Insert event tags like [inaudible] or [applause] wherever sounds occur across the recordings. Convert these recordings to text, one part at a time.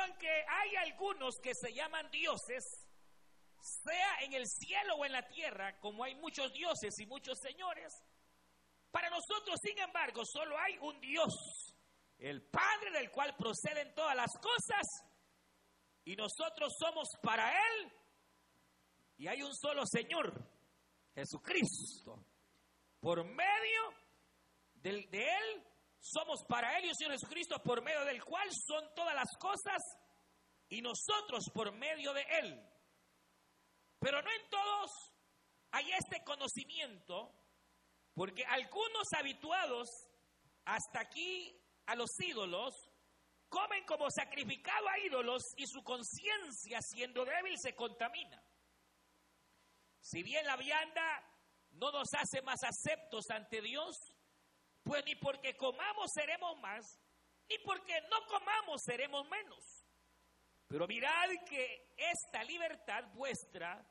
aunque hay algunos que se llaman dioses, sea en el cielo o en la tierra, como hay muchos dioses y muchos señores, para nosotros, sin embargo, solo hay un Dios, el Padre del cual proceden todas las cosas, y nosotros somos para Él, y hay un solo Señor, Jesucristo. Por medio de Él, somos para un Señor Jesucristo, por medio del cual son todas las cosas, y nosotros por medio de Él. Pero no en todos hay este conocimiento, porque algunos habituados hasta aquí a los ídolos comen como sacrificado a ídolos y su conciencia siendo débil se contamina. Si bien la vianda no nos hace más aceptos ante Dios, pues ni porque comamos seremos más, ni porque no comamos seremos menos. Pero mirad que esta libertad vuestra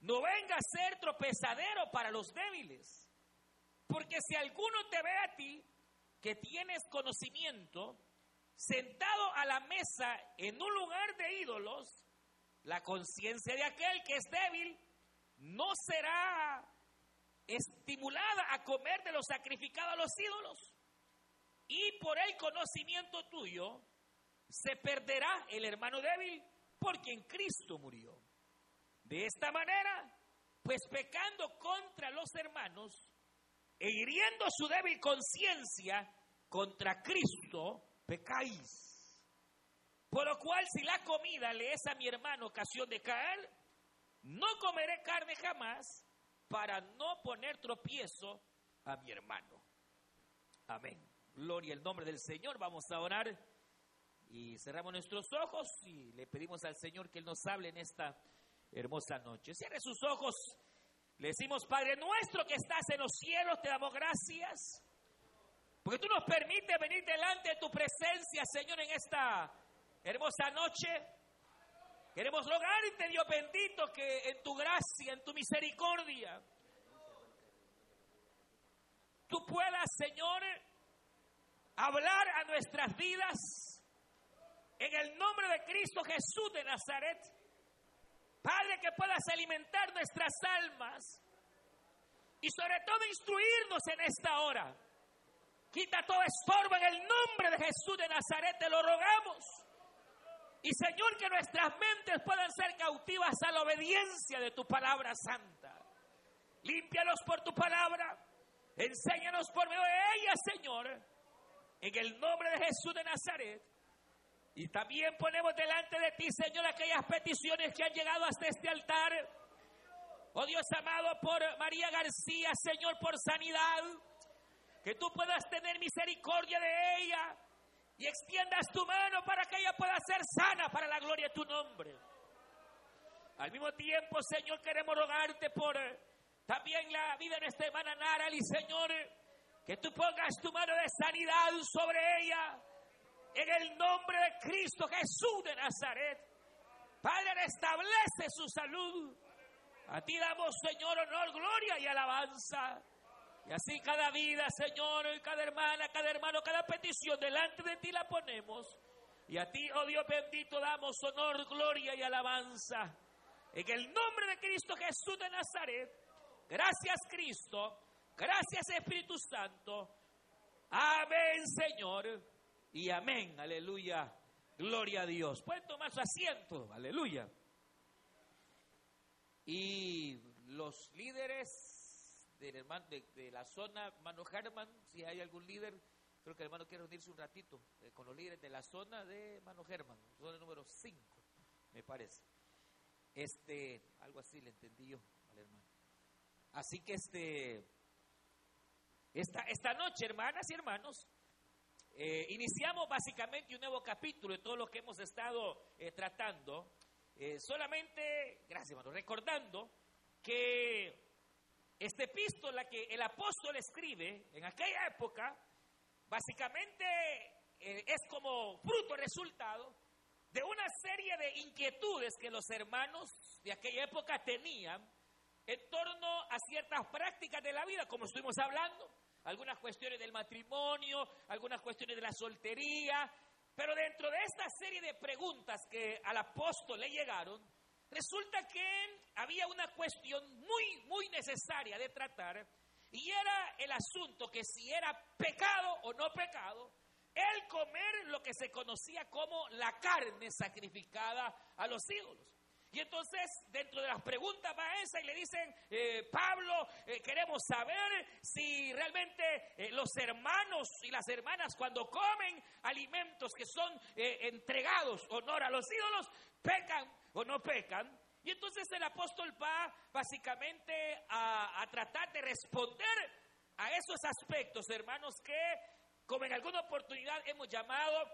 no venga a ser tropezadero para los débiles. Porque si alguno te ve a ti que tienes conocimiento, sentado a la mesa en un lugar de ídolos, la conciencia de aquel que es débil no será estimulada a comer de lo sacrificado a los ídolos. Y por el conocimiento tuyo se perderá el hermano débil porque en Cristo murió. De esta manera, pues pecando contra los hermanos e hiriendo su débil conciencia contra Cristo, pecáis. Por lo cual, si la comida le es a mi hermano ocasión de caer, no comeré carne jamás para no poner tropiezo a mi hermano. Amén. Gloria al nombre del Señor. Vamos a orar y cerramos nuestros ojos y le pedimos al Señor que Él nos hable en esta hermosa noche. Cierre sus ojos. Le decimos, Padre nuestro que estás en los cielos, te damos gracias. Porque tú nos permites venir delante de tu presencia, Señor, en esta hermosa noche. Queremos rogarte, Dios bendito, que en tu gracia, en tu misericordia, tú puedas, Señor, hablar a nuestras vidas en el nombre de Cristo Jesús de Nazaret. Padre, que puedas alimentar nuestras almas y sobre todo instruirnos en esta hora. Quita todo estorbo en el nombre de Jesús de Nazaret, te lo rogamos. Y Señor, que nuestras mentes puedan ser cautivas a la obediencia de tu palabra santa. Límpialos por tu palabra. Enséñanos por medio de ella, Señor. En el nombre de Jesús de Nazaret. Y también ponemos delante de ti, Señor, aquellas peticiones que han llegado hasta este altar. Oh Dios amado, por María García, Señor, por sanidad. Que tú puedas tener misericordia de ella y extiendas tu mano para que ella pueda ser sana para la gloria de tu nombre. Al mismo tiempo, Señor, queremos rogarte por también la vida de nuestra hermana Narali, Señor, que tú pongas tu mano de sanidad sobre ella en el nombre de Cristo Jesús de Nazaret. Padre, restablece su salud. A ti damos, Señor, honor, gloria y alabanza. Y así cada vida, Señor, cada hermana, cada hermano, cada petición delante de ti la ponemos. Y a ti, oh Dios bendito, damos honor, gloria y alabanza. En el nombre de Cristo Jesús de Nazaret. Gracias, Cristo. Gracias, Espíritu Santo. Amén, Señor y amén. Aleluya. Gloria a Dios. Pueden tomar su asiento. Aleluya. Y los líderes de, la zona, hermano Herman, si hay algún líder, creo que el hermano quiere unirse un ratito eh, con los líderes de la zona de hermano Herman, zona número 5, me parece. Este, algo así le entendí yo al hermano. Así que este, esta, esta noche, hermanas y hermanos, eh, iniciamos básicamente un nuevo capítulo de todo lo que hemos estado eh, tratando. Solamente, gracias hermano, recordando que esta epístola que el apóstol escribe en aquella época, básicamente es como fruto, resultado de una serie de inquietudes que los hermanos de aquella época tenían en torno a ciertas prácticas de la vida, como estuvimos hablando. Algunas cuestiones del matrimonio, algunas cuestiones de la soltería, Pero dentro de esta serie de preguntas que al apóstol le llegaron, resulta que había una cuestión muy, muy necesaria de tratar y era el asunto que si era pecado o no pecado, el comer lo que se conocía como la carne sacrificada a los ídolos. Y entonces, dentro de las preguntas va esa y le dicen, eh, Pablo, eh, queremos saber si realmente eh, los hermanos y las hermanas cuando comen alimentos que son entregados honor a los ídolos, pecan o no pecan. Y entonces el apóstol va básicamente a, tratar de responder a esos aspectos, hermanos, que como en alguna oportunidad hemos llamado,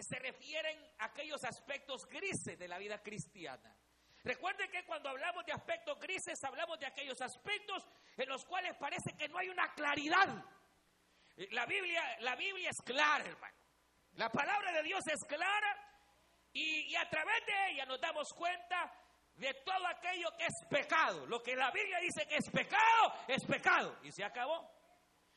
se refieren a aquellos aspectos grises de la vida cristiana. Recuerden que cuando hablamos de aspectos grises, hablamos de aquellos aspectos en los cuales parece que no hay una claridad. La Biblia, la Biblia es clara, hermano. La palabra de Dios es clara y, y a través de ella nos damos cuenta de todo aquello que es pecado. Lo que la Biblia dice que es pecado, es pecado. Y se acabó.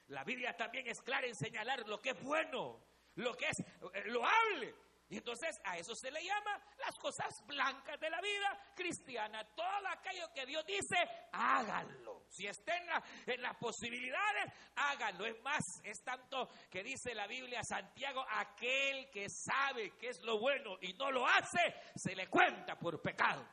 La Biblia también es clara en señalar lo que es bueno, lo que es eh, loable y entonces a eso se le llama las cosas blancas de la vida cristiana. Todo aquello que Dios dice, háganlo. Si está en, las posibilidades, háganlo. Es más, es tanto que dice la Biblia Santiago, aquel que sabe que es lo bueno y no lo hace, se le cuenta por pecado.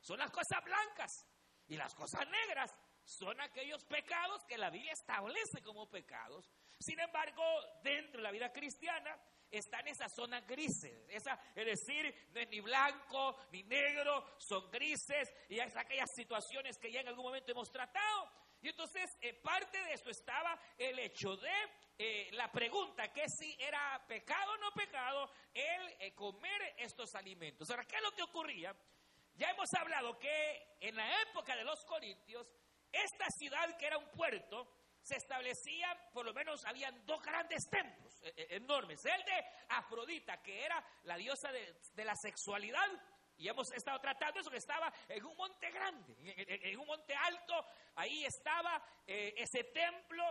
Son las cosas blancas y las cosas negras son aquellos pecados que la Biblia establece como pecados. Sin embargo, dentro de la vida cristiana, está en esa zona grises. Esa, es decir, no es ni blanco ni negro, son grises y es aquellas situaciones que ya en algún momento hemos tratado. Y entonces, eh, parte de eso estaba el hecho de eh, la pregunta que si era pecado o no pecado el eh, comer estos alimentos. Ahora, ¿qué es lo que ocurría? Ya hemos hablado que en la época de los Corintios, esta ciudad que era un puerto, se establecían, por lo menos habían dos grandes templos enormes. El de Afrodita, que era la diosa de, la sexualidad, y hemos estado tratando eso, que estaba en un monte grande, en, un monte alto, ahí estaba eh, ese templo,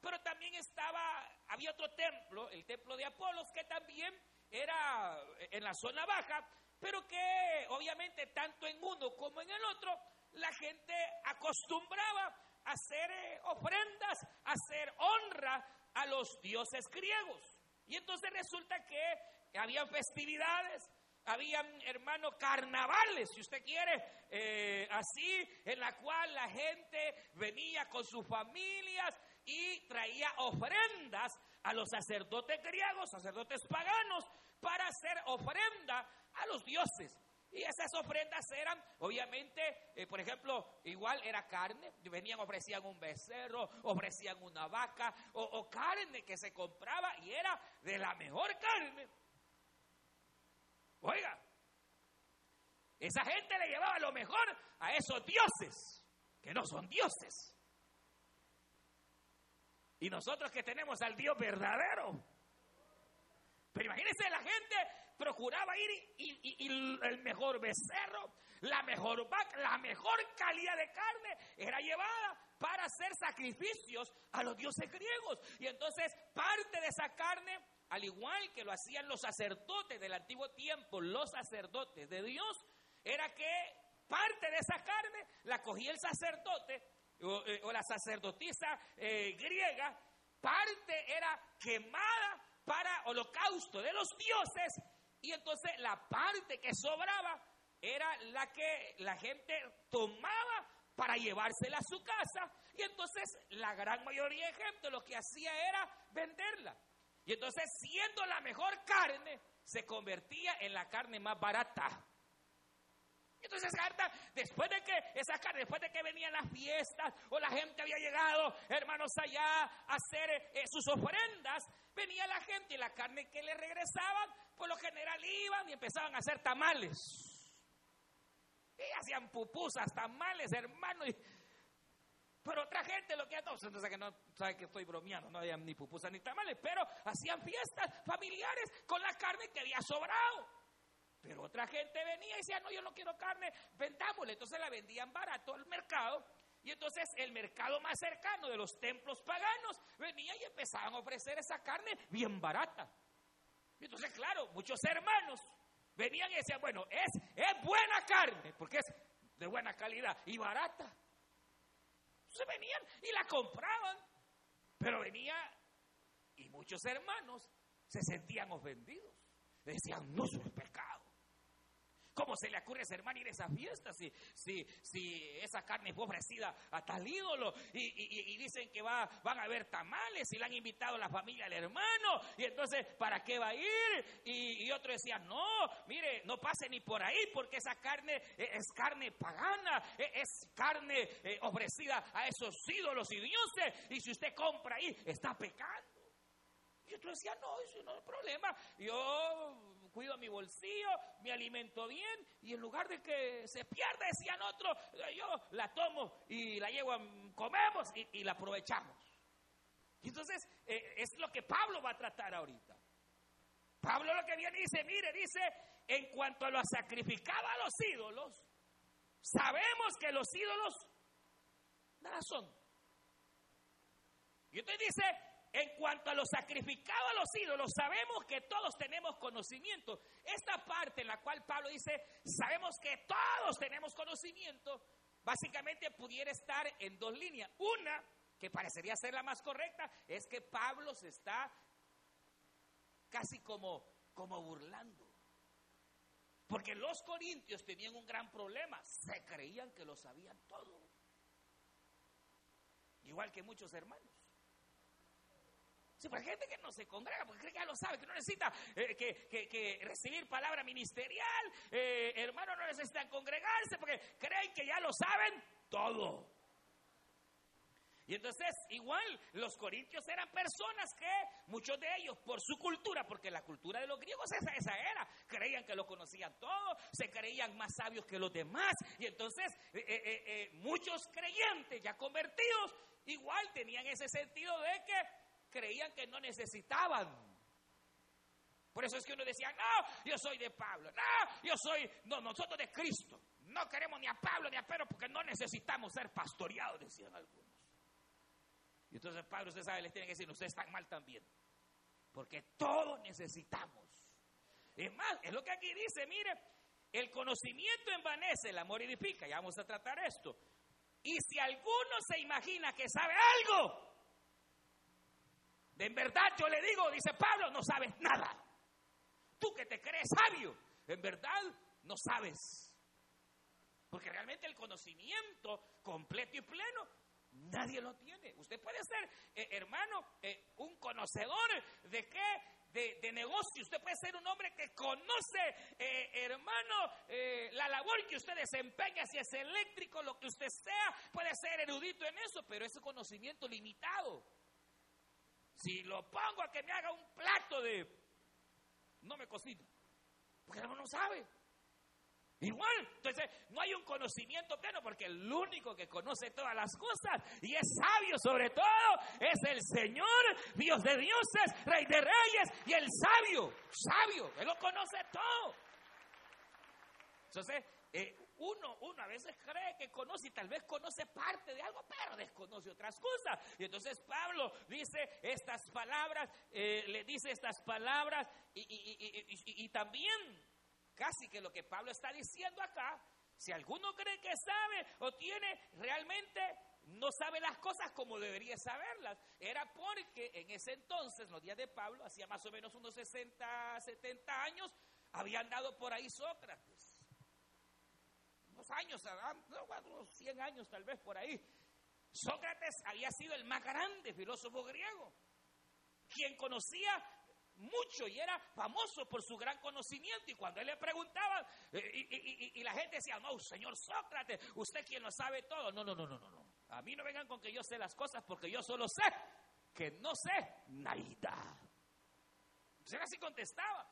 pero también estaba, había otro templo, el templo de Apolos, que también era en la zona baja, pero que obviamente tanto en uno como en el otro, la gente acostumbraba a hacer ofrendas, a hacer honra a los dioses griegos. Y entonces resulta que habían festividades, habían, hermano, carnavales, si usted quiere, eh, así, en la cual la gente venía con sus familias y traía ofrendas a los sacerdotes griegos, sacerdotes paganos, para hacer ofrenda a los dioses. Y esas ofrendas eran, obviamente, eh, por ejemplo, igual era carne, venían, ofrecían un becerro, ofrecían una vaca, o, carne que se compraba y era de la mejor carne. Oiga, esa gente le llevaba lo mejor a esos dioses, que no son dioses. Y nosotros que tenemos al Dios verdadero. Pero imagínense la gente procuraba ir y, el mejor becerro, la mejor vaca, la mejor calidad de carne era llevada para hacer sacrificios a los dioses griegos. Y entonces parte de esa carne, al igual que lo hacían los sacerdotes del antiguo tiempo, los sacerdotes de Dios, era que parte de esa carne la cogía el sacerdote o, eh, la sacerdotisa eh, griega, parte era quemada para holocausto de los dioses y entonces la parte que sobraba era la que la gente tomaba para llevársela a su casa. Y entonces la gran mayoría de gente lo que hacía era venderla. Y entonces siendo la mejor carne, se convertía en la carne más barata. Entonces, después de que esa carne, después de que venían las fiestas o la gente había llegado, hermanos, allá a hacer eh, sus ofrendas, venía la gente y la carne que le regresaban, por lo general iban y empezaban a hacer tamales. Y hacían pupusas, tamales, hermano. pero otra gente lo que hacía, entonces que no sabe que estoy bromeando, no había ni pupusas ni tamales, pero hacían fiestas familiares con la carne que había sobrado. Pero otra gente venía y decía, no, yo no quiero carne, vendámosle. Entonces la vendían barato al mercado. Y entonces el mercado más cercano de los templos paganos venía y empezaban a ofrecer esa carne bien barata. Entonces, claro, muchos hermanos venían y decían, bueno, es, es buena carne, porque es de buena calidad y barata. Entonces venían y la compraban, pero venía y muchos hermanos se sentían ofendidos. Decían, no, es pecado. ¿Cómo se le ocurre a ese hermano ir a esa fiesta si, si, si esa carne fue ofrecida a tal ídolo? Y, dicen que va, van a haber tamales y le han invitado a la familia al hermano. Y entonces, ¿para qué va a ir? Y, otro decía, no, mire, no pase ni por ahí porque esa carne e, es carne pagana, e, es carne eh, ofrecida a esos ídolos y dioses. Y si usted compra ahí, está pecando. Y otro decía, no, eso no es problema. Yo cuido mi bolsillo, me alimento bien y en lugar de que se pierda, decían otros, yo la tomo y la llevo, comemos y, la aprovechamos. Entonces eh, es lo que Pablo va a tratar ahorita. Pablo lo que viene dice, mire, dice, en cuanto a lo sacrificado a los ídolos, sabemos que los ídolos nada son. Y entonces dice, en cuanto a lo sacrificado a los ídolos, sabemos que todos tenemos conocimiento. Esta parte en la cual Pablo dice, sabemos que todos tenemos conocimiento, básicamente pudiera estar en dos líneas. Una, que parecería ser la más correcta, es que Pablo se está casi como, como burlando. Porque los corintios tenían un gran problema, se creían que lo sabían todo. Igual que muchos hermanos. Sí, pues hay gente que no se congrega porque cree que ya lo sabe, que no necesita eh, que, recibir palabra ministerial. Eh, hermanos no necesitan congregarse porque creen que ya lo saben todo. Y entonces, igual, los corintios eran personas que, muchos de ellos, por su cultura, porque la cultura de los griegos esa, esa era, creían que lo conocían todo, se creían más sabios que los demás. Y entonces, eh, muchos creyentes ya convertidos, igual tenían ese sentido de que creían que no necesitaban. Por eso es que uno decía, no, yo soy de Pablo, no, yo soy, no, nosotros de Cristo. No queremos ni a Pablo ni a Pedro porque no necesitamos ser pastoreados, decían algunos. Y entonces Pablo, usted sabe, les tiene que decir, ustedes están mal también. Porque todos necesitamos. Es más, es lo que aquí dice, mire, el conocimiento envanece, el amor edifica. Ya vamos a tratar esto. Y si alguno se imagina que sabe algo, en verdad yo le digo, dice Pablo, no sabes nada. Tú que te crees sabio, en verdad no sabes. Porque realmente el conocimiento completo y pleno nadie lo tiene. Usted puede ser, eh, hermano, eh, un conocedor de qué de, negocio. Usted puede ser un hombre que conoce, eh, hermano, la labor que usted desempeña, si es eléctrico, lo que usted sea, puede ser erudito en eso, pero es un conocimiento limitado. Si lo pongo a que me haga un plato de... No me cocina. Porque no sabe. Igual, entonces no hay un conocimiento pleno porque el único que conoce todas las cosas y es sabio sobre todo es el Señor, Dios de dioses, Rey de reyes y el sabio, sabio, Él lo conoce todo. Entonces, eh, uno, uno a veces cree que conoce y tal vez conoce parte de algo, pero desconoce otras cosas. Y entonces Pablo dice estas palabras, eh, le dice estas palabras y, también casi que lo que Pablo está diciendo acá, si alguno cree que sabe o tiene realmente no sabe las cosas como debería saberlas. Era porque en ese entonces, los días de Pablo, hacía más o menos unos 60, 70 años, había andado por ahí Sócrates años, unos 100 años tal vez por ahí, Sócrates había sido el más grande filósofo griego, quien conocía mucho y era famoso por su gran conocimiento. Y cuando él le preguntaba, eh, y, la gente decía, no, señor Sócrates, usted quien lo sabe todo. No, no, no, no, no, no. A mí no vengan con que yo sé las cosas porque yo solo sé que no sé nada. Entonces así contestaba.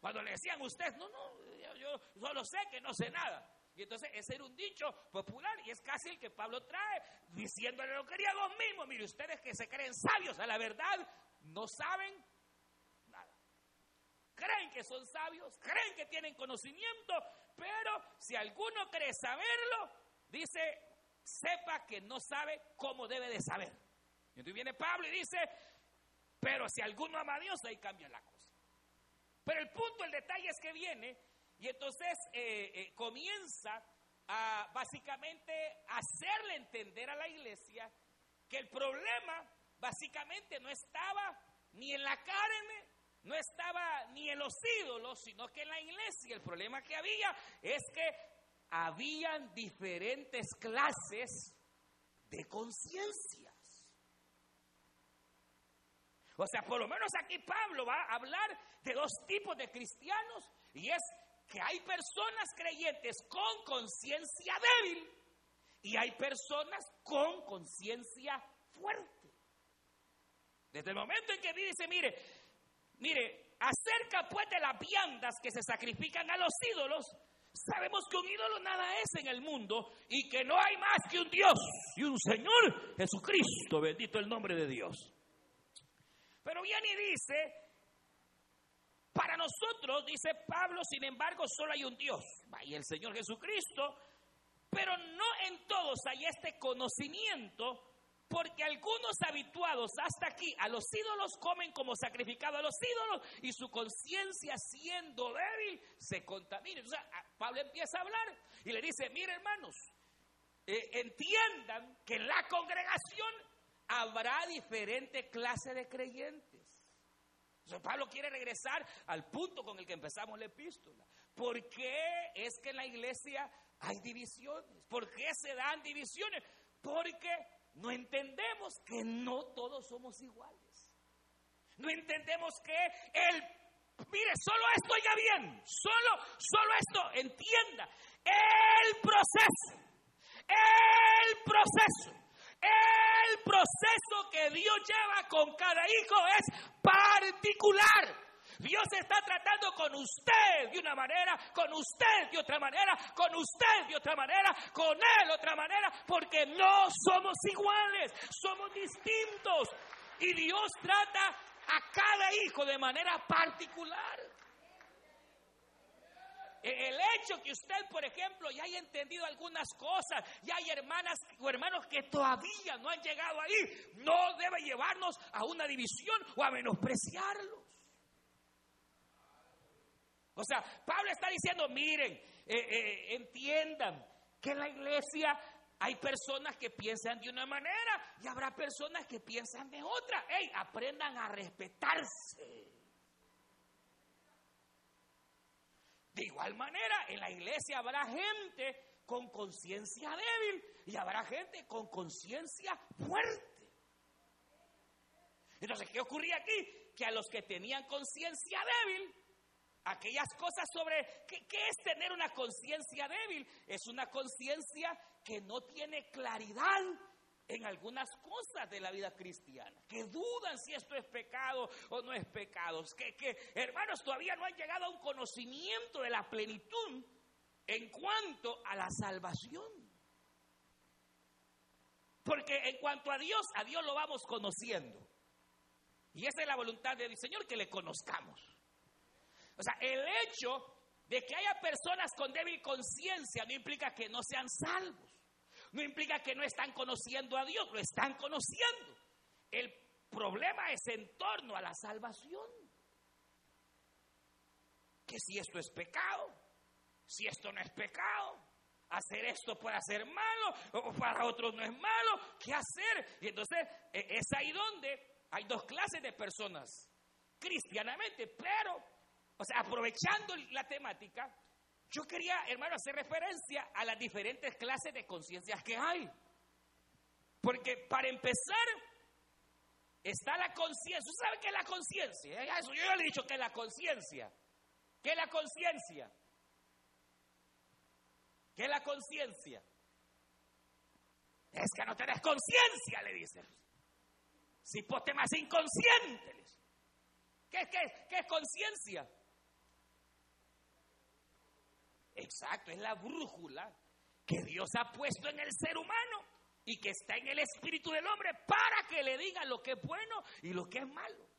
Cuando le decían usted, no, no, yo solo sé que no sé nada. Y entonces ese era un dicho popular y es casi el que Pablo trae, diciéndole a los griegos mismos, mire, ustedes que se creen sabios a la verdad, no saben nada. Creen que son sabios, creen que tienen conocimiento, pero si alguno cree saberlo, dice, sepa que no sabe cómo debe de saber. Y entonces viene Pablo y dice, pero si alguno ama a Dios, ahí cambia la cosa. Pero el punto, el detalle es que viene y entonces eh, eh, comienza a básicamente hacerle entender a la iglesia que el problema básicamente no estaba ni en la carne, no estaba ni en los ídolos, sino que en la iglesia. El problema que había es que habían diferentes clases de conciencias. O sea, por lo menos aquí Pablo va a hablar de dos tipos de cristianos y es que hay personas creyentes con conciencia débil y hay personas con conciencia fuerte. Desde el momento en que dice, mire, mire, acerca pues de las viandas que se sacrifican a los ídolos, sabemos que un ídolo nada es en el mundo y que no hay más que un Dios y un Señor Jesucristo, bendito el nombre de Dios. Pero viene y dice, para nosotros, dice Pablo, sin embargo, solo hay un Dios, y el Señor Jesucristo, pero no en todos hay este conocimiento, porque algunos habituados hasta aquí a los ídolos comen como sacrificado a los ídolos y su conciencia siendo débil se contamina. Entonces Pablo empieza a hablar y le dice, mire hermanos, eh, entiendan que en la congregación habrá diferente clase de creyentes. Pablo quiere regresar al punto con el que empezamos la epístola. ¿Por qué es que en la iglesia hay divisiones? ¿Por qué se dan divisiones? Porque no entendemos que no todos somos iguales. No entendemos que el, mire, solo esto ya bien, solo, solo esto, entienda, el proceso, el proceso el proceso que Dios lleva con cada hijo es particular. Dios está tratando con usted de una manera, con usted de otra manera, con usted de otra manera, con él de otra manera, porque no somos iguales, somos distintos. Y Dios trata a cada hijo de manera particular. E-, el hecho que usted, por ejemplo, ya haya entendido algunas cosas, ya hay hermanas o hermanos que todavía no han llegado ahí, no debe llevarnos a una división o a menospreciarlos. O sea, Pablo está diciendo, miren, eh, eh, entiendan que en la iglesia hay personas que piensan de una manera y habrá personas que piensan de otra. ¡Ey! Aprendan a respetarse. De igual manera, en la iglesia habrá gente con conciencia débil y habrá gente con conciencia fuerte. Entonces, ¿qué ocurría aquí? Que a los que tenían conciencia débil, aquellas cosas sobre ¿qué, es tener una conciencia débil, es una conciencia que no tiene claridad en algunas cosas de la vida cristiana, que dudan si esto es pecado o no es pecado, que, hermanos todavía no han llegado a un conocimiento de la plenitud en cuanto a la salvación. Porque en cuanto a Dios, a Dios lo vamos conociendo. Y esa es la voluntad del Señor, que le conozcamos. O sea, el hecho de que haya personas con débil conciencia no implica que no sean salvos no implica que no están conociendo a Dios, lo están conociendo. El problema es en torno a la salvación. Que si esto es pecado, si esto no es pecado, hacer esto puede ser malo, o para otros no es malo, ¿qué hacer? Y entonces e, es ahí donde hay dos clases de personas, cristianamente, pero, o sea, aprovechando la temática, yo quería, hermano, hacer referencia a las diferentes clases de conciencias que hay. Porque para empezar, está la conciencia. ¿Usted sabe qué es la conciencia? Yo ya le he dicho que es la conciencia. ¿Qué es la conciencia? ¿Qué es la conciencia? Es que no tenés conciencia, le dicen. Si poste más inconsciente. ¿Qué, qué, qué es conciencia? Exacto, es la brújula que Dios ha puesto en el ser humano y que está en el espíritu del hombre para que le diga lo que es bueno y lo que es malo.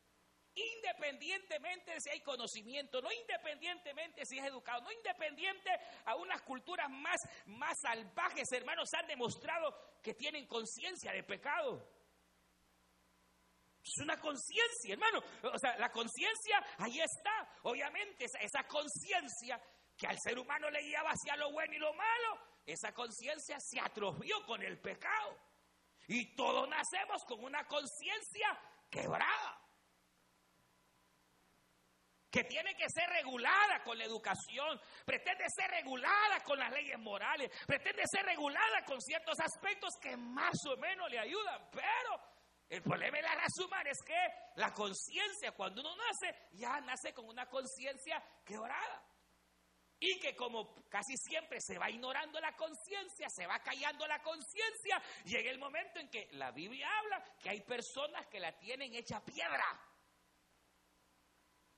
Independientemente si hay conocimiento, no independientemente si es educado, no independiente a unas culturas más, más salvajes, hermanos, han demostrado que tienen conciencia de pecado. Es una conciencia, hermano. O sea, la conciencia ahí está. Obviamente, esa, esa conciencia que al ser humano le guiaba hacia lo bueno y lo malo, esa conciencia se atrofió con el pecado. Y todos nacemos con una conciencia quebrada que tiene que ser regulada con la educación, pretende ser regulada con las leyes morales, pretende ser regulada con ciertos aspectos que más o menos le ayudan, pero el problema de la raza humana es que la conciencia cuando uno nace, ya nace con una conciencia quebrada. Y que como casi siempre se va ignorando la conciencia, se va callando la conciencia, llega el momento en que la Biblia habla que hay personas que la tienen hecha piedra.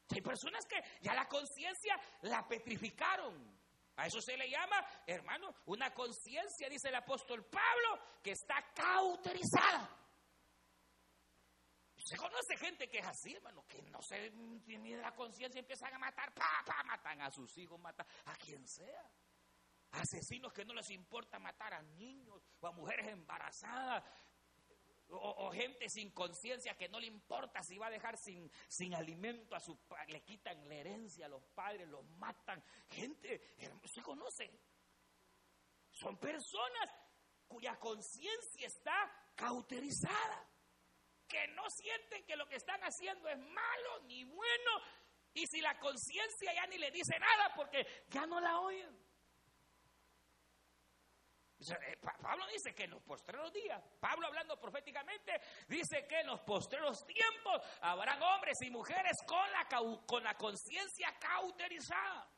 Hay personas que ya la conciencia la petrificaron. A eso se le llama, hermano, una conciencia, dice el apóstol Pablo, que está cauterizada. Se conoce gente que es así, hermano, que no se tiene la conciencia y empiezan a matar, pa, pa, matan a sus hijos, matan a quien sea. Asesinos que no les importa matar a niños o a mujeres embarazadas, o, gente sin conciencia que no le importa si va a dejar sin, sin alimento a su padre, le quitan la herencia a los padres, los matan. Gente, se conoce. Son personas cuya conciencia está cauterizada, que no sienten que lo que están haciendo es malo ni bueno, y si la conciencia ya ni le dice nada porque ya no la oyen. Eh, Pablo dice que en los postreros días, Pablo hablando proféticamente, dice que en los postreros tiempos habrán hombres y mujeres con la, con la conciencia cauterizada.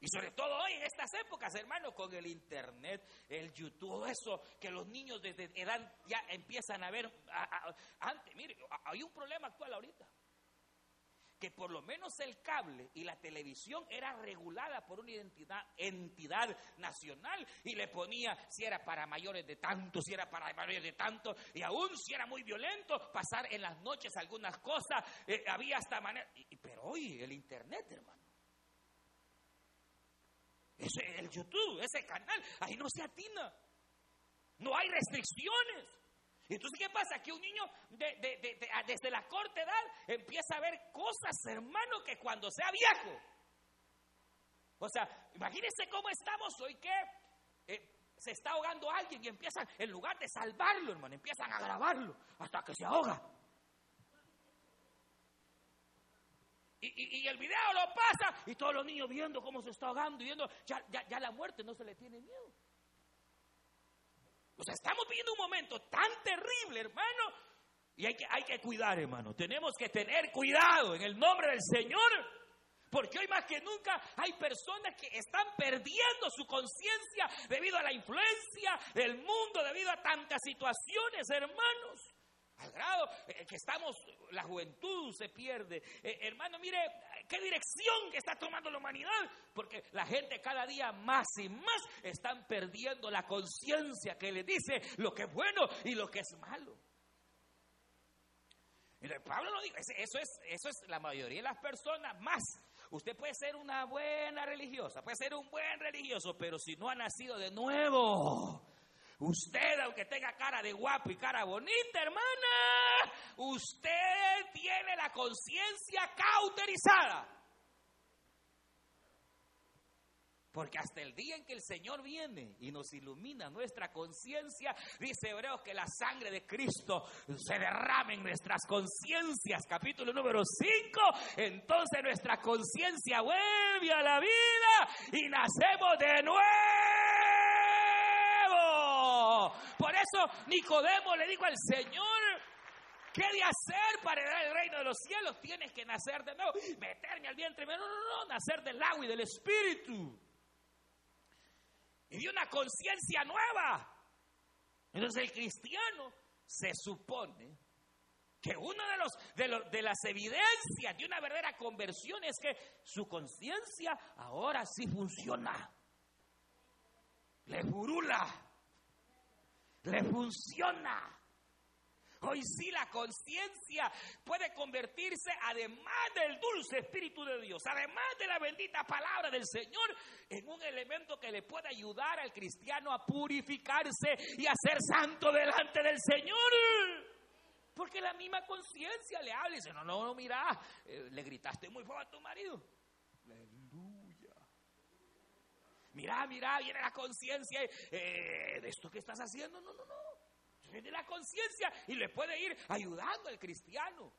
Y sobre todo hoy, en estas épocas, hermano, con el internet, el YouTube, eso, que los niños desde edad ya empiezan a ver. antes, mire, hay un problema actual ahorita que por lo menos el cable y la televisión era regulada por una identidad, entidad nacional y le ponía si era para mayores de tanto, si era para mayores de tanto, y aún si era muy violento, pasar en las noches algunas cosas, eh, había hasta manera, pero hoy el internet, hermano. Ese, el YouTube, ese canal, ahí no se atina. No hay restricciones. Entonces, ¿qué pasa? Que un niño desde la corta edad empieza a ver cosas, hermano, que cuando sea viejo. O sea, imagínense cómo estamos hoy que eh, se está ahogando alguien y empiezan, en lugar de salvarlo, hermano, empiezan a grabarlo hasta que se ahoga. Y, el video lo pasa y todos los niños viendo cómo se está ahogando, viendo, ya, ya la muerte no se le tiene miedo. O sea, estamos viviendo un momento tan terrible, hermano. Y hay que, hay que cuidar, hermano. Tenemos que tener cuidado en el nombre del Señor. Porque hoy más que nunca hay personas que están perdiendo su conciencia debido a la influencia del mundo, debido a tantas situaciones, hermanos. Al grado eh, que estamos, la juventud se pierde. Eh, hermano, mire qué dirección que está tomando la humanidad. Porque la gente cada día más y más están perdiendo la conciencia que le dice lo que es bueno y lo que es malo. Mire, Pablo lo dijo, eso es, eso es la mayoría de las personas más. Usted puede ser una buena religiosa, puede ser un buen religioso, pero si no ha nacido de nuevo, Usted, aunque tenga cara de guapo y cara bonita, hermana, usted tiene la conciencia cauterizada. Porque hasta el día en que el Señor viene y nos ilumina nuestra conciencia, dice Hebreos que la sangre de Cristo se derrame en nuestras conciencias, capítulo número 5, entonces nuestra conciencia vuelve a la vida y nacemos de nuevo. Por eso Nicodemo le dijo al Señor, ¿qué de hacer para heredar el reino de los cielos? Tienes que nacer de nuevo, meterme al vientre. No, no, no, nacer del agua y del espíritu. Y de una conciencia nueva. Entonces el cristiano se supone que una de, los, de, las evidencias de una verdadera conversión es que su conciencia ahora sí funciona. Le furula le funciona. Hoy sí la conciencia puede convertirse, además del dulce Espíritu de Dios, además de la bendita palabra del Señor, en un elemento que le puede ayudar al cristiano a purificarse y a ser santo delante del Señor. Porque la misma conciencia le habla y dice, no, no, no, mira, eh, le gritaste muy fuerte a tu marido. Aleluya. Mira, mira, viene la conciencia eh, de esto que estás haciendo. No, no, no. Viene la conciencia y le puede ir ayudando al cristiano.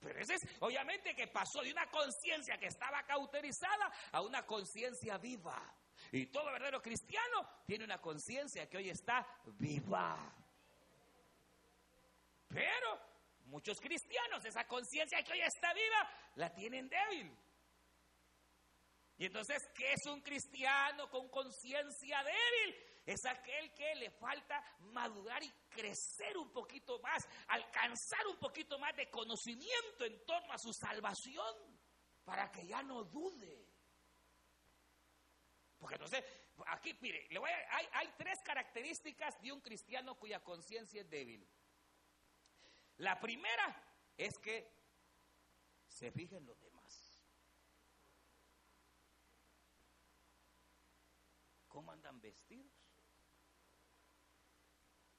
Pero ese es, obviamente, que pasó de una conciencia que estaba cauterizada a una conciencia viva. Y todo verdadero cristiano tiene una conciencia que hoy está viva. Pero muchos cristianos, esa conciencia que hoy está viva, la tienen débil. Y entonces, ¿qué es un cristiano con conciencia débil? Es aquel que le falta madurar y crecer un poquito más, alcanzar un poquito más de conocimiento en torno a su salvación, para que ya no dude. Porque entonces, aquí, mire, le voy hay, hay tres características de un cristiano cuya conciencia es débil. La primera es que se fija en los demás. ¿Cómo andan vestidos?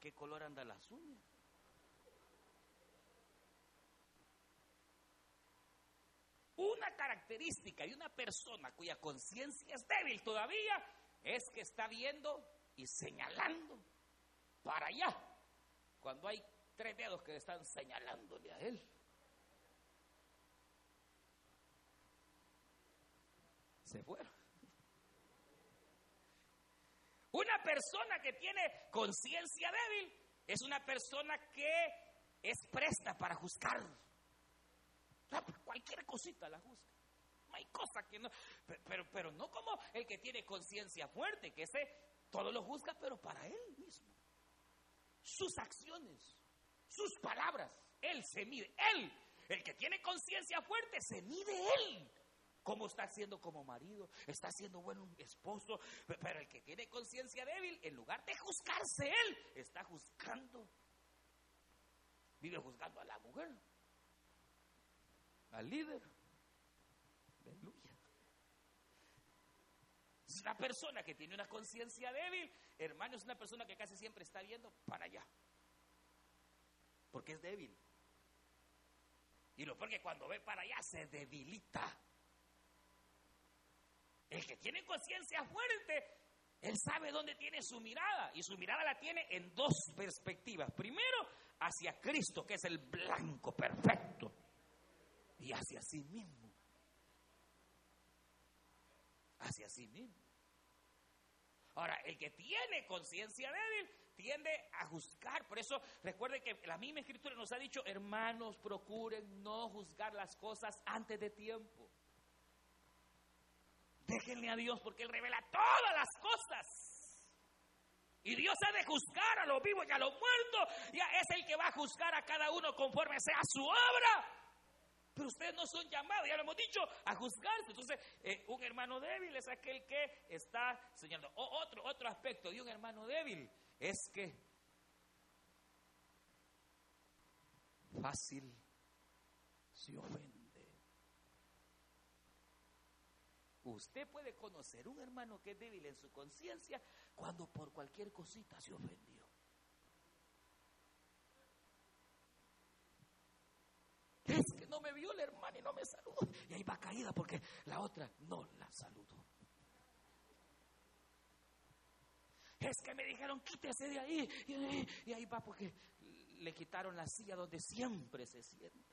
¿Qué color andan las uñas? Una característica de una persona cuya conciencia es débil todavía es que está viendo y señalando para allá cuando hay tres dedos que están señalándole a él. Se fueron. Una persona que tiene conciencia débil es una persona que es presta para juzgar. Cualquier cosita la juzga. Hay cosa que no. Pero, pero, no como el que tiene conciencia fuerte, que ese todo lo juzga, pero para él mismo. Sus acciones, sus palabras, él se mide. Él, el que tiene conciencia fuerte, se mide él cómo está siendo como marido, está siendo bueno un esposo, pero el que tiene conciencia débil, en lugar de juzgarse él, está juzgando, vive juzgando a la mujer, al líder. Aleluya. Es una persona que tiene una conciencia débil, hermano, es una persona que casi siempre está viendo para allá, porque es débil. Y lo porque cuando ve para allá se debilita. El que tiene conciencia fuerte, él sabe dónde tiene su mirada y su mirada la tiene en dos perspectivas. Primero, hacia Cristo, que es el blanco perfecto, y hacia sí mismo. Hacia sí mismo. Ahora, el que tiene conciencia débil tiende a juzgar. Por eso recuerde que la misma escritura nos ha dicho, hermanos, procuren no juzgar las cosas antes de tiempo. Déjenle a Dios porque Él revela todas las cosas. Y Dios ha de juzgar a los vivos y a los muertos. Ya es el que va a juzgar a cada uno conforme sea su obra. Pero ustedes no son llamados, ya lo hemos dicho, a juzgarse. Entonces, eh, un hermano débil es aquel que está señalando. otro, otro aspecto de un hermano débil es que fácil se ofende. Usted puede conocer un hermano que es débil en su conciencia cuando por cualquier cosita se ofendió. Es que no me vio la hermana y no me saludó. Y ahí va caída porque la otra no la saludó. Es que me dijeron, quítese de ahí. Y ahí va porque le quitaron la silla donde siempre se sienta.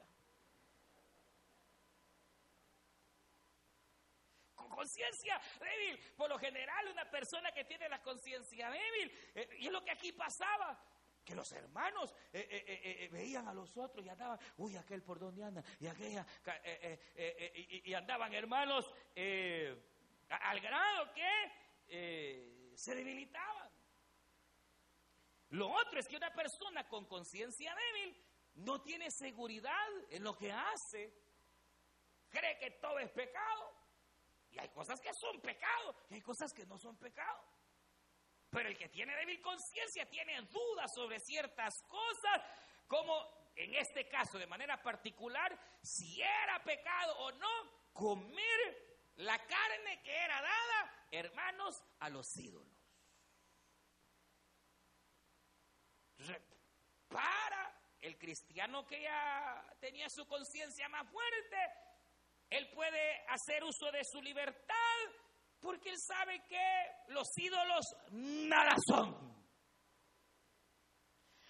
Conciencia débil. Por lo general, una persona que tiene la conciencia débil, eh, y es lo que aquí pasaba, que los hermanos eh, eh, veían a los otros y andaban, uy, aquel por dónde anda, y aquella, y, andaban hermanos al grado que se debilitaban. Lo otro es que una persona con conciencia débil no tiene seguridad en lo que hace, cree que todo es pecado y hay cosas que son pecado y hay cosas que no son pecado. Pero el que tiene débil conciencia tiene dudas sobre ciertas cosas, como en este caso de manera particular, si era pecado o no comer la carne que era dada, hermanos, a los ídolos. para el cristiano que ya tenía su conciencia más fuerte, él puede hacer uso de su libertad porque él sabe que los ídolos nada son.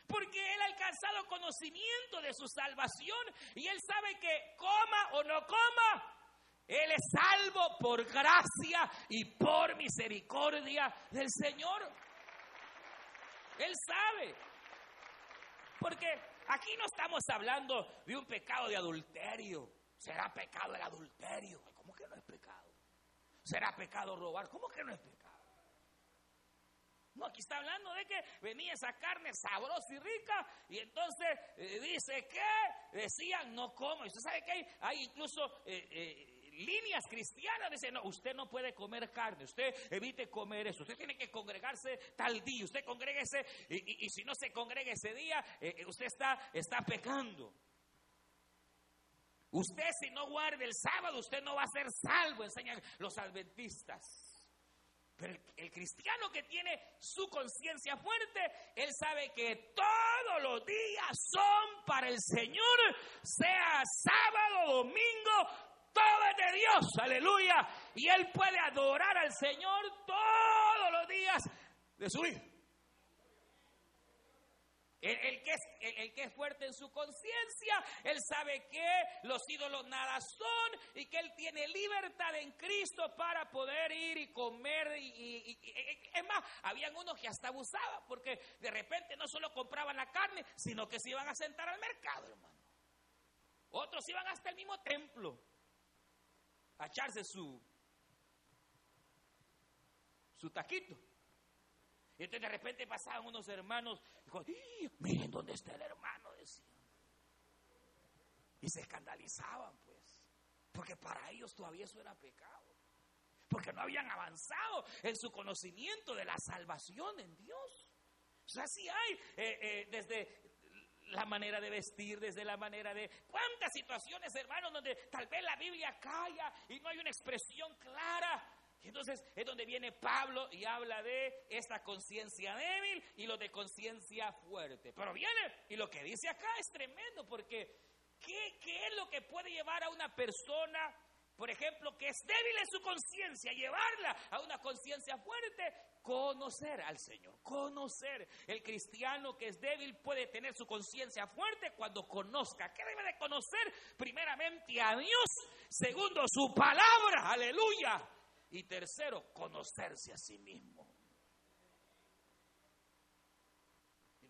Porque él ha alcanzado conocimiento de su salvación y él sabe que coma o no coma, él es salvo por gracia y por misericordia del Señor. Él sabe. Porque aquí no estamos hablando de un pecado de adulterio. ¿Será pecado el adulterio? ¿Cómo que no es pecado? ¿Será pecado robar? ¿Cómo que no es pecado? No, aquí está hablando de que venía esa carne sabrosa y rica y entonces eh, dice que decían no como. ¿Usted sabe que hay, hay incluso eh, eh, líneas cristianas dicen, no, usted no puede comer carne, usted evite comer eso, usted tiene que congregarse tal día, usted congreguese y, y, si no se congrega ese día, usted está, está pecando. Usted si no guarda el sábado, usted no va a ser salvo, enseñan los adventistas. Pero el, cristiano que tiene su conciencia fuerte, él sabe que todos los días son para el Señor, sea sábado, domingo, todo es de Dios, aleluya. Y él puede adorar al Señor todos los días de su vida. El, que es, el, que es, fuerte en su conciencia, él sabe que los ídolos nada son y que él tiene libertad en Cristo para poder ir y comer. Y, es más, habían unos que hasta abusaban porque de repente no solo compraban la carne, sino que se iban a sentar al mercado, hermano. Otros iban hasta el mismo templo a echarse su, su taquito. Y entonces de repente pasaban unos hermanos, miren dónde está el hermano, decían. Y se escandalizaban, pues, porque para ellos todavía eso era pecado. Porque no habían avanzado en su conocimiento de la salvación en Dios. O sea, sí hay, eh, eh, desde la manera de vestir, desde la manera de... ¿Cuántas situaciones, hermanos, donde tal vez la Biblia calla y no hay una expresión clara? Y entonces es donde viene Pablo y habla de esta conciencia débil y lo de conciencia fuerte. Pero viene y lo que dice acá es tremendo porque ¿qué, ¿qué, es lo que puede llevar a una persona, por ejemplo, que es débil en su conciencia, llevarla a una conciencia fuerte? conocer al Señor, conocer. El cristiano que es débil puede tener su conciencia fuerte cuando conozca. ¿Qué debe de conocer? Primeramente a Dios, segundo su palabra, aleluya. Y tercero, conocerse a sí mismo.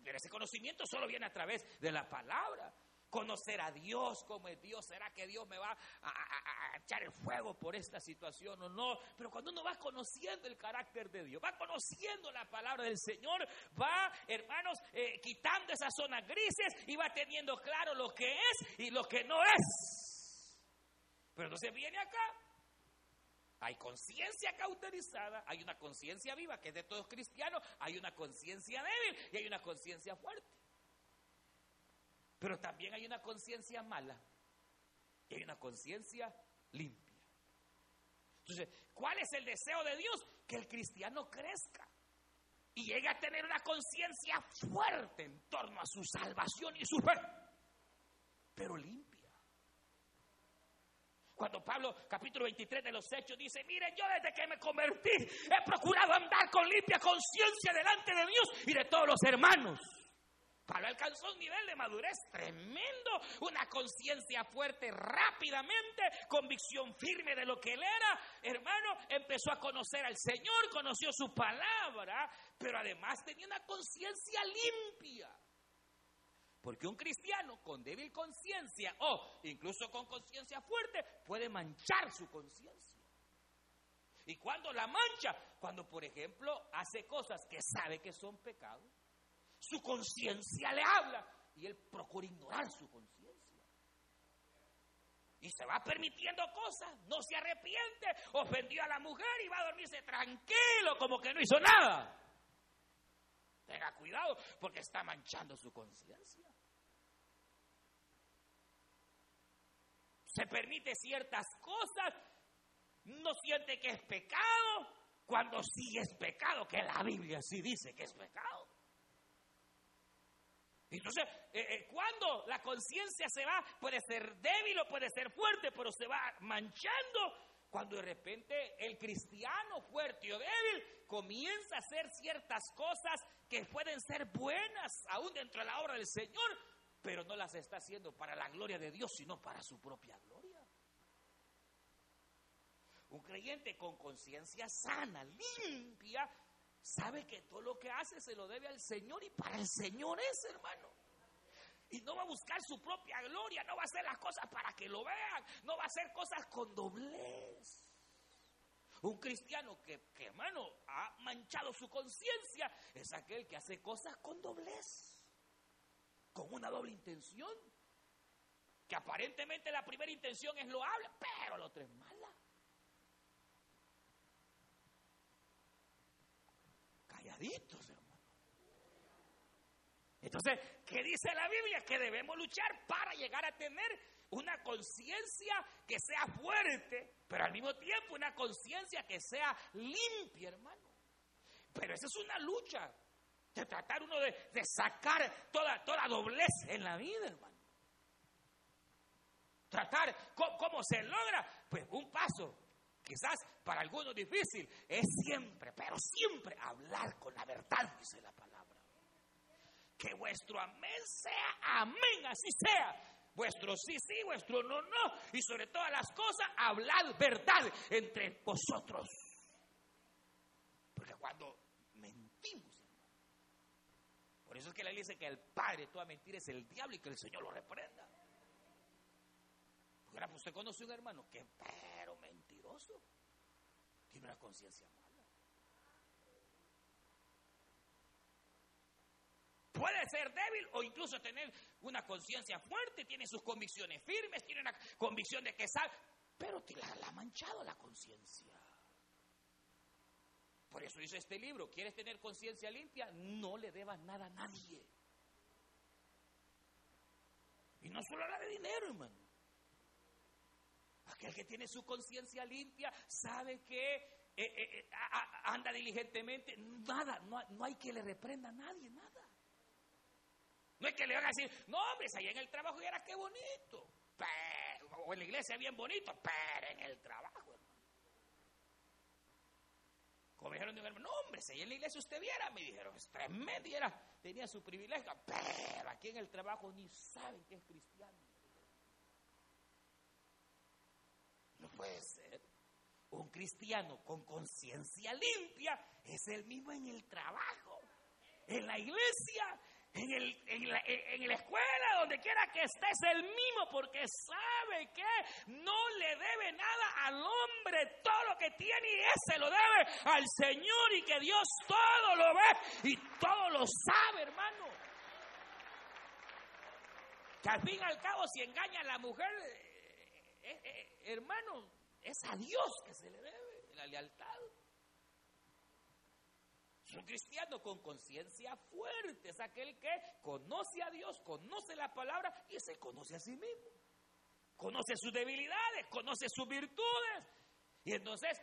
Pero ese conocimiento solo viene a través de la palabra conocer a Dios como es Dios. ¿Será que Dios me va a, echar el fuego por esta situación o no? Pero cuando uno va conociendo el carácter de Dios, va conociendo la palabra del Señor, va, hermanos, eh, quitando esas zonas grises y va teniendo claro lo que es y lo que no es. Pero entonces viene acá. Hay conciencia cauterizada, hay una conciencia viva que es de todos cristianos, hay una conciencia débil y hay una conciencia fuerte. Pero también hay una conciencia mala y hay una conciencia limpia. Entonces, ¿cuál es el deseo de Dios? Que el cristiano crezca y llegue a tener una conciencia fuerte en torno a su salvación y su fe, pero limpia. Cuando Pablo, capítulo 23 de los Hechos, dice, miren, yo desde que me convertí he procurado andar con limpia conciencia delante de Dios y de todos los hermanos. Pablo alcanzó un nivel de madurez tremendo, una conciencia fuerte rápidamente, convicción firme de lo que él era. Hermano, empezó a conocer al Señor, conoció su palabra, pero además tenía una conciencia limpia. Porque un cristiano con débil conciencia o incluso con conciencia fuerte puede manchar su conciencia. ¿Y cuando la mancha? Cuando, por ejemplo, hace cosas que sabe que son pecados su conciencia le habla y él procura ignorar su conciencia. Y se va permitiendo cosas, no se arrepiente, ofendió a la mujer y va a dormirse tranquilo como que no hizo nada. Tenga cuidado porque está manchando su conciencia. Se permite ciertas cosas, no siente que es pecado, cuando sí es pecado, que la Biblia sí dice que es pecado. Entonces, eh, eh, cuando la conciencia se va, puede ser débil o puede ser fuerte, pero se va manchando. Cuando de repente el cristiano fuerte o débil comienza a hacer ciertas cosas que pueden ser buenas aún dentro de la obra del Señor, pero no las está haciendo para la gloria de Dios, sino para su propia gloria. Un creyente con conciencia sana, limpia, sabe que todo lo que hace se lo debe al Señor y para el Señor es, hermano. Y no va a buscar su propia gloria, no va a hacer las cosas para que lo vean, no va a hacer cosas con doblez. Un cristiano que, que hermano, ha manchado su conciencia es aquel que hace cosas con doblez, con una doble intención. Que aparentemente la primera intención es loable, pero la otra es mala. hermano. Entonces, ¿qué dice la Biblia? Que debemos luchar para llegar a tener una conciencia que sea fuerte, pero al mismo tiempo una conciencia que sea limpia, hermano. Pero esa es una lucha de tratar uno de, sacar toda, toda doblez en la vida, hermano. Tratar, ¿cómo se logra? Pues un paso quizás para algunos difícil, es siempre, pero siempre hablar con la verdad, dice la palabra. Que vuestro amén sea amén, así sea. Vuestro sí, sí, vuestro no, no. Y sobre todas las cosas, hablad verdad entre vosotros. Porque cuando mentimos, por eso es que la Biblia dice que el padre toda mentira es el diablo y que el Señor lo reprenda. Porque ahora pues, usted conoce un hermano que tiene una conciencia mala. Puede ser débil o incluso tener una conciencia fuerte, tiene sus convicciones firmes, tiene una convicción de que sabe, pero la, la ha manchado la conciencia. Por eso dice este libro, ¿quieres tener conciencia limpia? No le debas nada a nadie. Y no solo la de dinero, hermano. Aquel que tiene su conciencia limpia sabe que eh, eh, eh, anda diligentemente. Nada, no, hay que le reprenda a nadie, nada. No hay que le van a decir, no, hombre, allá en el trabajo era qué bonito. o en la iglesia bien bonito, pero en el trabajo, hermano. Como dijeron de un no, hombre, si allá en la iglesia usted viera, me dijeron, es tremendo, y era, tenía su privilegio, pero aquí en el trabajo ni saben que es cristiano. No puede ser. Un cristiano con conciencia limpia es el mismo en el trabajo, en la iglesia, en, el, en, la, en, la, escuela, donde quiera que esté, es el mismo, porque sabe que no le debe nada al hombre, todo lo que tiene y ese lo debe al Señor y que Dios todo lo ve y todo lo sabe, hermano. Que al fin y al cabo, si engaña a la mujer, eh, eh, hermano, es a Dios que se le debe la lealtad. Un cristiano con conciencia fuerte, es aquel que conoce a Dios, conoce la palabra y se conoce a sí mismo. Conoce sus debilidades, conoce sus virtudes. Y entonces,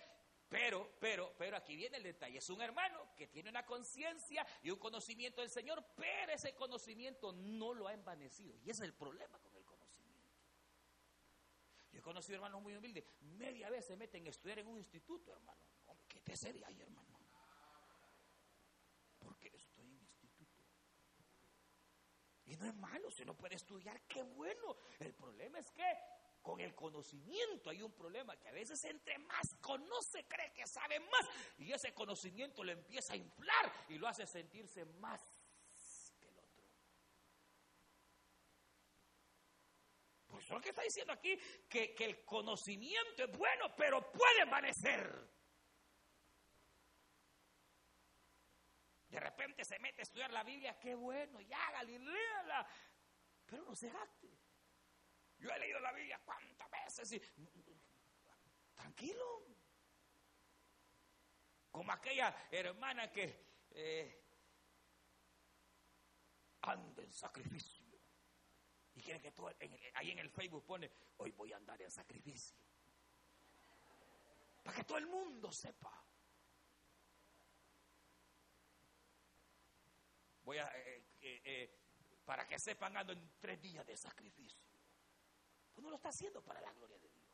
pero, pero, pero aquí viene el detalle. Es un hermano que tiene una conciencia y un conocimiento del Señor, pero ese conocimiento no lo ha envanecido. Y ese es el problema con yo he conocido hermanos muy humildes, media vez se meten a estudiar en un instituto, hermano. ¿Qué te sería ahí, hermano? Porque estoy en instituto. No es malo, si no puede estudiar, qué bueno. El problema es que con el conocimiento hay un problema que a veces entre más conoce cree que sabe más y ese conocimiento le empieza a inflar y lo hace sentirse más Pues lo que está diciendo aquí, que, que el conocimiento es bueno, pero puede envanecer. De repente se mete a estudiar la Biblia, qué bueno, y hágale, y léala. Pero no se jacte. Yo he leído la Biblia cuántas veces y. Tranquilo. Como aquella hermana que eh, anda en sacrificio. Y quieren que todo, ahí en el Facebook pone, hoy voy a andar en sacrificio. Para que todo el mundo sepa. Voy a, eh, eh, eh, Para que sepan, ando en tres días de sacrificio. Pues no lo está haciendo para la gloria de Dios.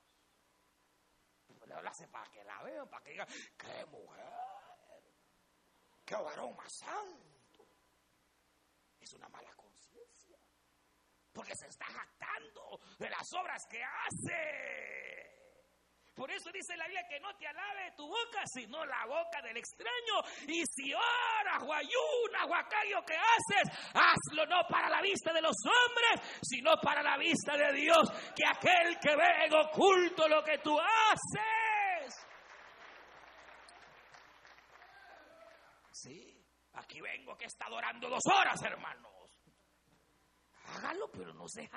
Pues lo hace para que la vean, para que digan, qué mujer, qué varón más santo. Es una mala conciencia. Porque se está jactando de las obras que hace. Por eso dice la Biblia que no te alabe tu boca, sino la boca del extraño. Y si oras o ayunas o que haces, hazlo no para la vista de los hombres, sino para la vista de Dios, que aquel que ve en oculto lo que tú haces. Sí, aquí vengo que está adorando dos horas, hermanos. Hágalo, pero no se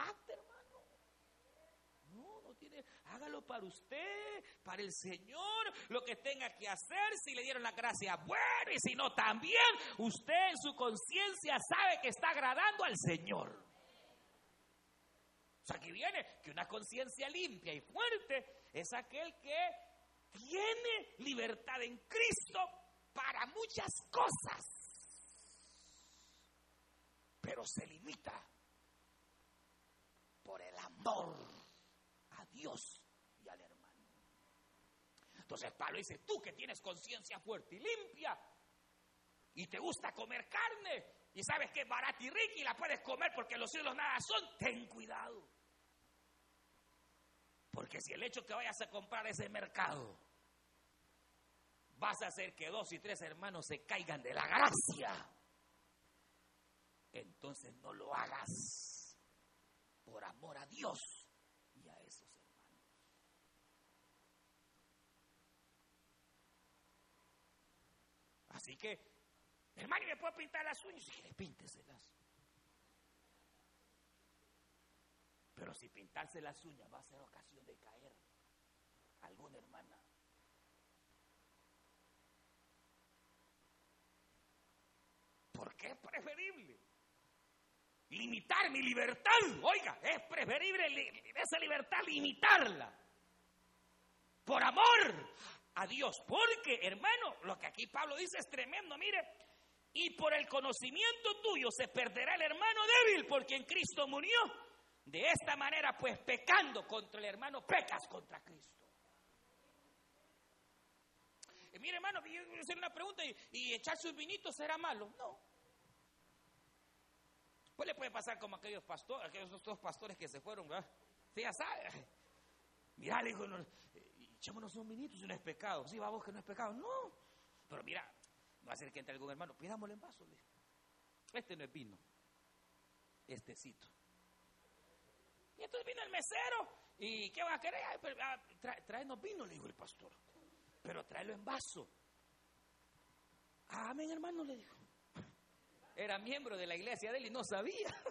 hágalo para usted, para el Señor, lo que tenga que hacer, si le dieron la gracia, bueno, y si no, también usted en su conciencia sabe que está agradando al Señor. Aquí viene que una conciencia limpia y fuerte es aquel que tiene libertad en Cristo para muchas cosas, pero se limita por el amor Dios entonces Pablo dice, tú que tienes conciencia fuerte y limpia y te gusta comer carne y sabes que es barata y rica y la puedes comer porque los cielos nada son, ten cuidado. Porque si el hecho que vayas a comprar ese mercado vas a hacer que dos y tres hermanos se caigan de la gracia, entonces no lo hagas por amor a Dios Así que, hermano, ¿me puedo pintar las uñas? Sí, pínteselas. Pero si pintarse las uñas va a ser ocasión de caer alguna hermana. ¿Por qué es preferible? Limitar mi libertad. Oiga, es preferible esa libertad limitarla. Por amor a Dios. Porque, hermano, lo que aquí Pablo dice es tremendo. Mire, y por el conocimiento tuyo se perderá el hermano débil, porque en Cristo murió. De esta manera, pues pecando contra el hermano, pecas contra Cristo. Y mire, hermano, voy a hacer una pregunta y, y echarse un vinito será malo. No. Pues le puede pasar como aquellos pastores, aquellos dos pastores que se fueron, ¿verdad? Sí, ya sabe. Mira, le dijo, echémonos un minito si no es pecado. Sí, vamos que no es pecado. No. Pero mira, va a ser que entre algún hermano, pidámosle en vaso. Este no es vino. Estecito. Y entonces vino el mesero. ¿Y qué va a querer? Ah, tráenos vino, le dijo el pastor. Pero tráelo en vaso. Amén, hermano, le dijo. Era miembro de la iglesia de él y no sabía. [laughs]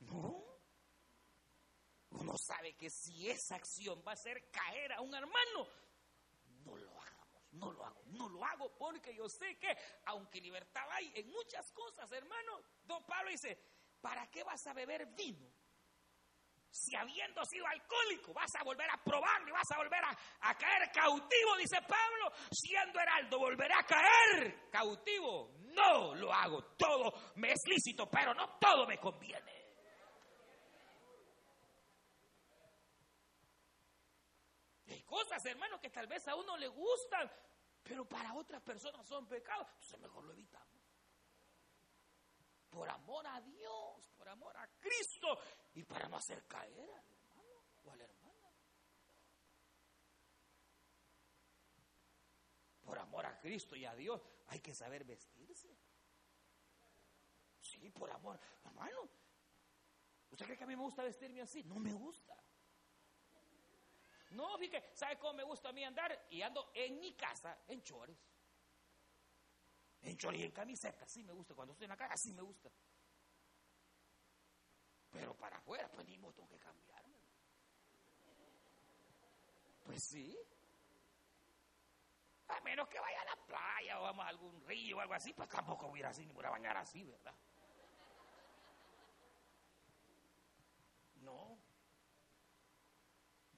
No uno sabe que si esa acción va a hacer caer a un hermano, no lo hagamos, no lo hago, no lo hago porque yo sé que aunque libertad hay en muchas cosas, hermano, don Pablo dice, ¿para qué vas a beber vino? Si habiendo sido alcohólico vas a volver a probarlo y vas a volver a, a caer cautivo, dice Pablo, siendo heraldo, volverá a caer cautivo. No lo hago, todo me es lícito, pero no todo me conviene. Cosas, hermano, que tal vez a uno le gustan, pero para otras personas son pecados. Entonces mejor lo evitamos. Por amor a Dios, por amor a Cristo y para no hacer caer al hermano o a la hermana. Por amor a Cristo y a Dios hay que saber vestirse. Sí, por amor. Hermano, ¿usted cree que a mí me gusta vestirme así? No me gusta. No, fíjate, ¿sabe cómo me gusta a mí andar? Y ando en mi casa en chores. En chores y en camiseta, sí me gusta. Cuando estoy en la casa, sí me gusta. Pero para afuera, pues ni modo tengo que cambiarme. Pues sí. A menos que vaya a la playa o vamos a algún río o algo así, pues tampoco voy a ir así ni voy a bañar así, ¿verdad?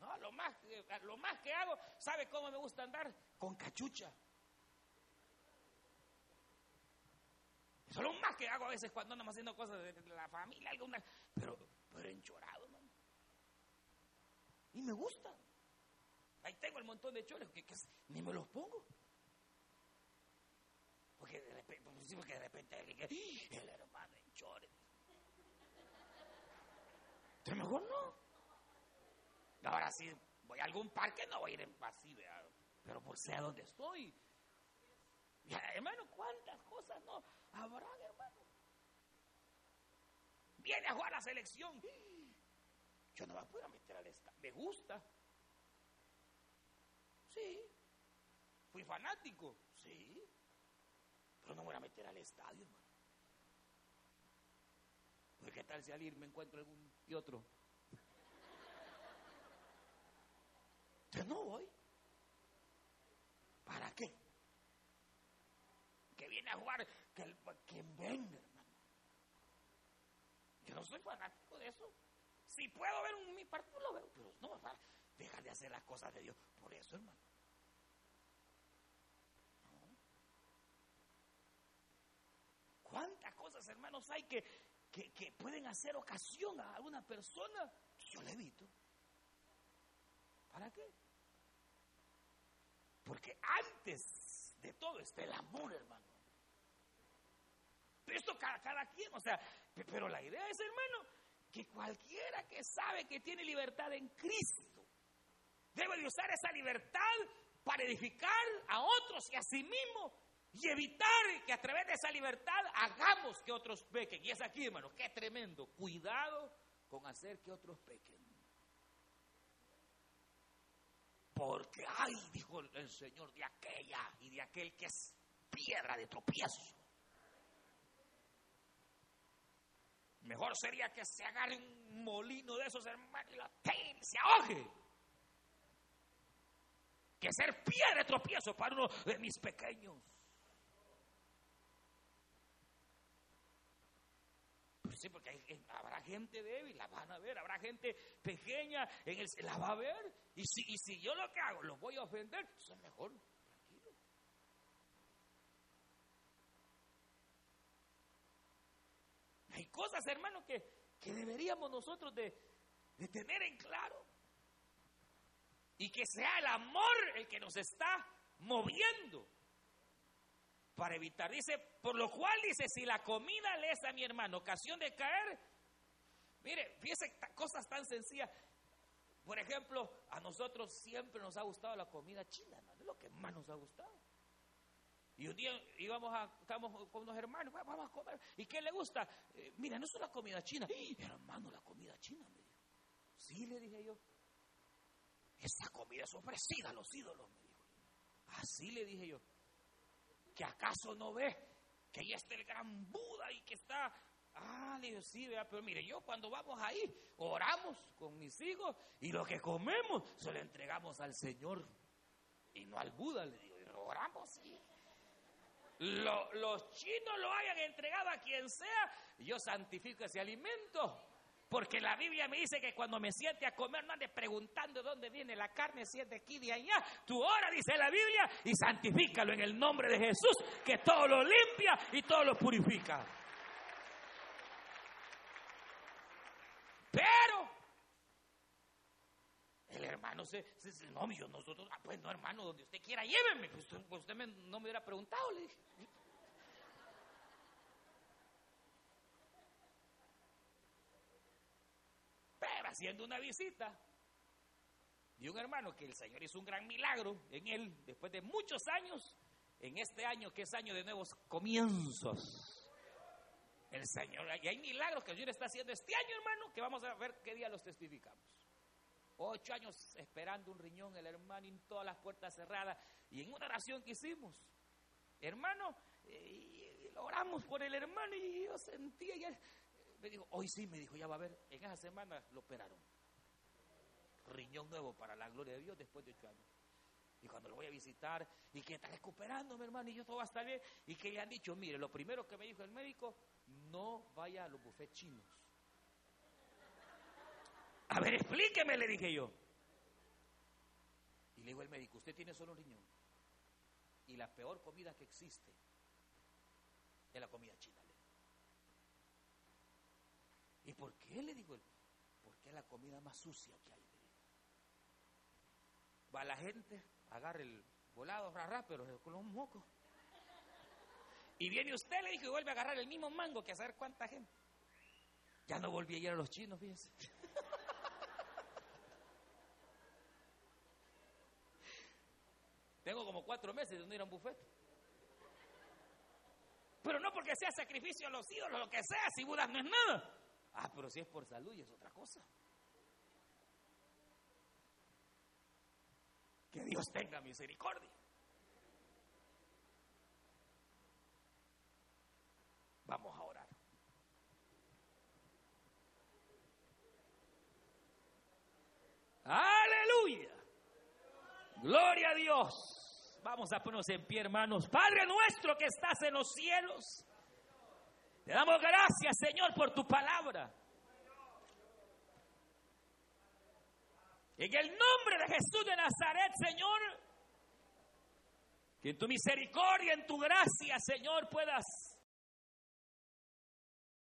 No lo más, lo más que hago, ¿sabe cómo me gusta andar? Con cachucha. Solo más que hago a veces cuando andamos haciendo cosas de la familia, alguna, pero, pero enchorado, hermano. Y me gusta. Ahí tengo el montón de choles que, ni me los pongo. Porque de repente, porque de repente el hermano en chores. Entonces mejor no. Ahora sí, algún parque, no voy a ir así, pero por sé a dónde estoy. hermano, ¿cuántas cosas no habrá, hermano? Viene a jugar la selección. Yo no me puedo meter al estadio. Me gusta. Sí. Fui fanático. Sí. Pero no me voy a meter al estadio, hermano. Pues, ¿Qué tal si al ir me encuentro algún y otro? Yo no voy. ¿Para qué? Que viene a jugar, que quien venga, hermano. Yo no soy fanático de eso. Si puedo ver un, mi partido, lo veo, pero no, va deja de hacer las cosas de Dios. Por eso, hermano. ¿Cuántas cosas, hermanos, hay que, que, que, pueden hacer ocasión a una persona? Yo le evito. ¿Para qué? Porque antes de todo está el amor, hermano. Esto cada, cada quien, o sea, pero la idea es, hermano, que cualquiera que sabe que tiene libertad en Cristo debe de usar esa libertad para edificar a otros y a sí mismo y evitar que a través de esa libertad hagamos que otros pequen. Y es aquí, hermano, qué tremendo. Cuidado con hacer que otros pequen. Porque, ay, dijo el Señor, de aquella y de aquel que es piedra de tropiezo. Mejor sería que se agarre un molino de esos hermanos y la se ahogue. Que ser piedra de tropiezo para uno de mis pequeños. Pues sí, porque habrá gente débil, la van a ver, habrá gente pequeña, en el, la va a ver. Y si, y si yo lo que hago, los voy a ofender, pues es mejor Hay cosas, hermano, que, deberíamos nosotros de tener en claro. Y que sea el amor el que nos está moviendo para evitar. Dice, por lo cual dice, si la comida le es a mi hermano ocasión de caer, mire, fíjese cosas tan sencillas. Por ejemplo, a nosotros siempre nos ha gustado la comida china, es lo que más nos ha gustado. Y un día íbamos a, estábamos con unos hermanos, vamos a comer. ¿Y qué le gusta? Eh, mira, no es la comida china. hermano, la comida china, me dijo. Sí, le dije yo. Esa comida es ofrecida a los ídolos, me dijo. Así le dije yo. ¿Que acaso no ve que ahí está el gran Buda y que está... Ah, le dije, sí, vea, pero mire, yo cuando vamos ahí, oramos con mis hijos y lo que comemos se lo entregamos al Señor y no al Buda, le digo, oramos, sí los chinos lo hayan entregado a quien sea, yo santifico ese alimento. Porque la Biblia me dice que cuando me siente a comer, no ande preguntando dónde viene la carne, si es de aquí, de allá. Tu hora, dice la Biblia, y santifícalo en el nombre de Jesús, que todo lo limpia y todo lo purifica. Pero, el hermano se, no, yo, nosotros, ah, pues no, hermano, donde usted quiera, lléveme. Pues, pues usted no me hubiera preguntado, le dije. haciendo una visita de un hermano que el Señor hizo un gran milagro en él después de muchos años, en este año que es año de nuevos comienzos. El Señor, y hay milagros que el Señor está haciendo este año, hermano, que vamos a ver qué día los testificamos. Ocho años esperando un riñón, el hermano, en todas las puertas cerradas. Y en una oración que hicimos, hermano, eh, oramos por el hermano y yo sentía, y me dijo, hoy sí, me dijo, ya va a ver, en esa semana lo operaron. Riñón nuevo para la gloria de Dios después de ocho años. Y cuando lo voy a visitar, y que está recuperando, mi hermano, y yo todo va a estar bien, y que le han dicho, mire, lo primero que me dijo el médico, no vaya a los bufetes chinos. A ver, explíqueme, le dije yo. Y le dijo el médico, usted tiene solo un riñón. Y la peor comida que existe es la comida china. ¿Y por qué? Le digo. Porque es la comida más sucia que hay. Va la gente, agarra el volado, rara, pero con los mocos. Y viene usted, le dijo, y vuelve a agarrar el mismo mango que a saber cuánta gente. Ya no volví a ir a los chinos, fíjense. Tengo como cuatro meses de no ir a un buffet. Pero no porque sea sacrificio a los ídolos, lo que sea, si Budas no es nada. Ah, pero si es por salud y es otra cosa. Que Dios tenga misericordia. Vamos a orar. Aleluya. Gloria a Dios. Vamos a ponernos en pie, hermanos. Padre nuestro que estás en los cielos. Te damos gracias, Señor, por tu palabra. En el nombre de Jesús de Nazaret, Señor, que en tu misericordia, en tu gracia, Señor, puedas